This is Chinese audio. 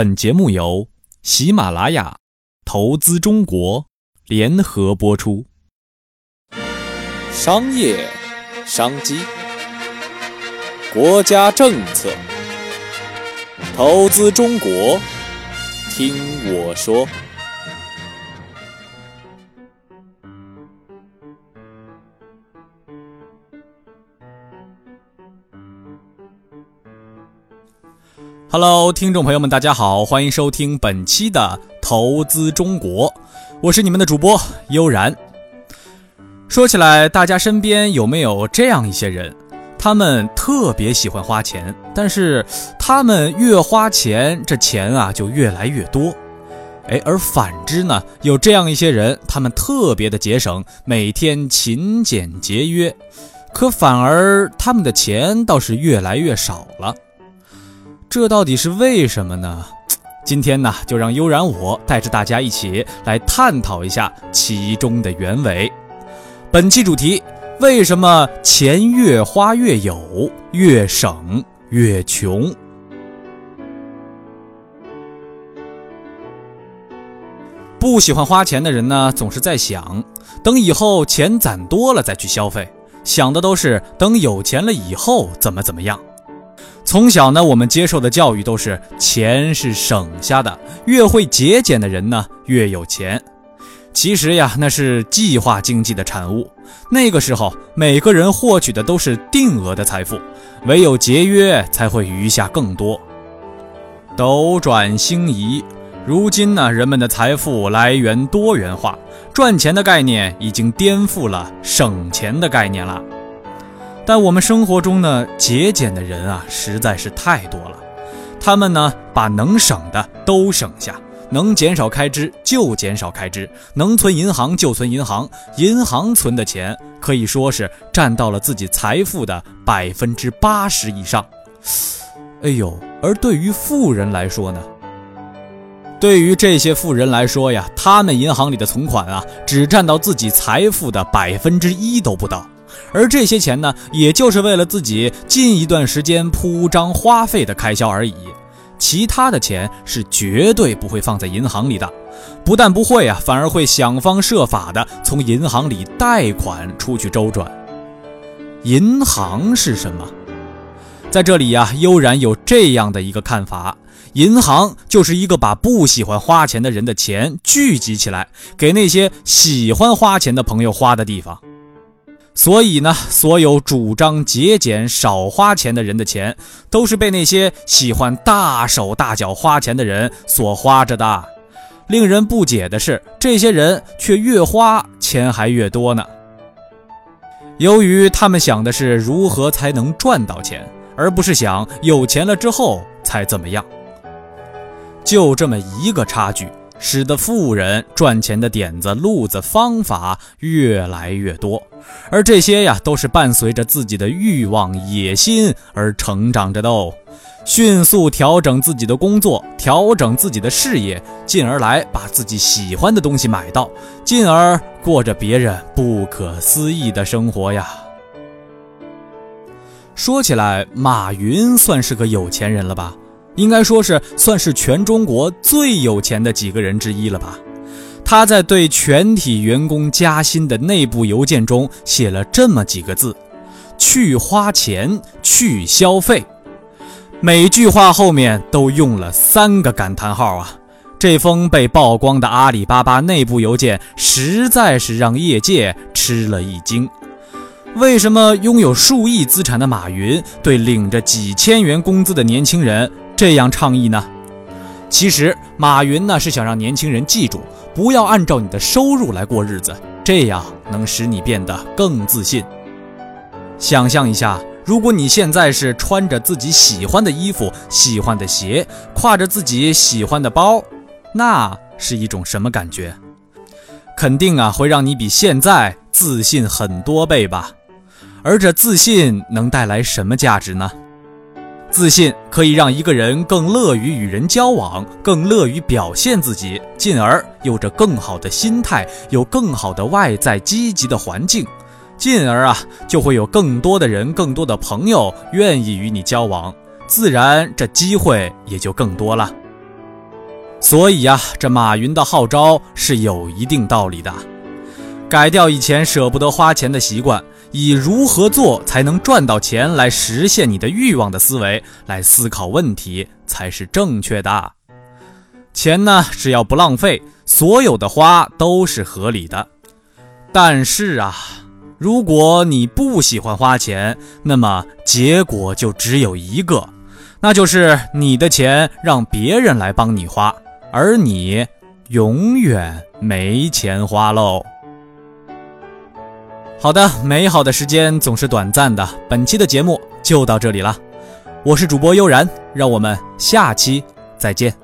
本节目由喜马拉雅、投资中国联合播出。商业商机，国家政策，投资中国，听我说。Hello，听众朋友们，大家好，欢迎收听本期的《投资中国》，我是你们的主播悠然。说起来，大家身边有没有这样一些人？他们特别喜欢花钱，但是他们越花钱，这钱啊就越来越多。哎，而反之呢，有这样一些人，他们特别的节省，每天勤俭节约，可反而他们的钱倒是越来越少了。这到底是为什么呢？今天呢，就让悠然我带着大家一起来探讨一下其中的原委。本期主题：为什么钱越花越有，越省越穷？不喜欢花钱的人呢，总是在想，等以后钱攒多了再去消费，想的都是等有钱了以后怎么怎么样。从小呢，我们接受的教育都是钱是省下的，越会节俭的人呢越有钱。其实呀，那是计划经济的产物。那个时候，每个人获取的都是定额的财富，唯有节约才会余下更多。斗转星移，如今呢，人们的财富来源多元化，赚钱的概念已经颠覆了省钱的概念了。但我们生活中呢，节俭的人啊，实在是太多了。他们呢，把能省的都省下，能减少开支就减少开支，能存银行就存银行。银行存的钱可以说是占到了自己财富的百分之八十以上。哎呦，而对于富人来说呢？对于这些富人来说呀，他们银行里的存款啊，只占到自己财富的百分之一都不到。而这些钱呢，也就是为了自己近一段时间铺张花费的开销而已，其他的钱是绝对不会放在银行里的，不但不会啊，反而会想方设法的从银行里贷款出去周转。银行是什么？在这里呀，悠然有这样的一个看法：银行就是一个把不喜欢花钱的人的钱聚集起来，给那些喜欢花钱的朋友花的地方。所以呢，所有主张节俭、少花钱的人的钱，都是被那些喜欢大手大脚花钱的人所花着的。令人不解的是，这些人却越花钱还越多呢。由于他们想的是如何才能赚到钱，而不是想有钱了之后才怎么样。就这么一个差距。使得富人赚钱的点子、路子、方法越来越多，而这些呀，都是伴随着自己的欲望、野心而成长着的哦。迅速调整自己的工作，调整自己的事业，进而来把自己喜欢的东西买到，进而过着别人不可思议的生活呀。说起来，马云算是个有钱人了吧？应该说是算是全中国最有钱的几个人之一了吧？他在对全体员工加薪的内部邮件中写了这么几个字：“去花钱，去消费。”每句话后面都用了三个感叹号啊！这封被曝光的阿里巴巴内部邮件实在是让业界吃了一惊。为什么拥有数亿资产的马云对领着几千元工资的年轻人？这样倡议呢？其实马云呢是想让年轻人记住，不要按照你的收入来过日子，这样能使你变得更自信。想象一下，如果你现在是穿着自己喜欢的衣服、喜欢的鞋，挎着自己喜欢的包，那是一种什么感觉？肯定啊会让你比现在自信很多倍吧。而这自信能带来什么价值呢？自信可以让一个人更乐于与人交往，更乐于表现自己，进而有着更好的心态，有更好的外在积极的环境，进而啊就会有更多的人、更多的朋友愿意与你交往，自然这机会也就更多了。所以呀，这马云的号召是有一定道理的。改掉以前舍不得花钱的习惯，以如何做才能赚到钱来实现你的欲望的思维来思考问题才是正确的。钱呢，只要不浪费，所有的花都是合理的。但是啊，如果你不喜欢花钱，那么结果就只有一个，那就是你的钱让别人来帮你花。而你永远没钱花喽。好的，美好的时间总是短暂的，本期的节目就到这里了。我是主播悠然，让我们下期再见。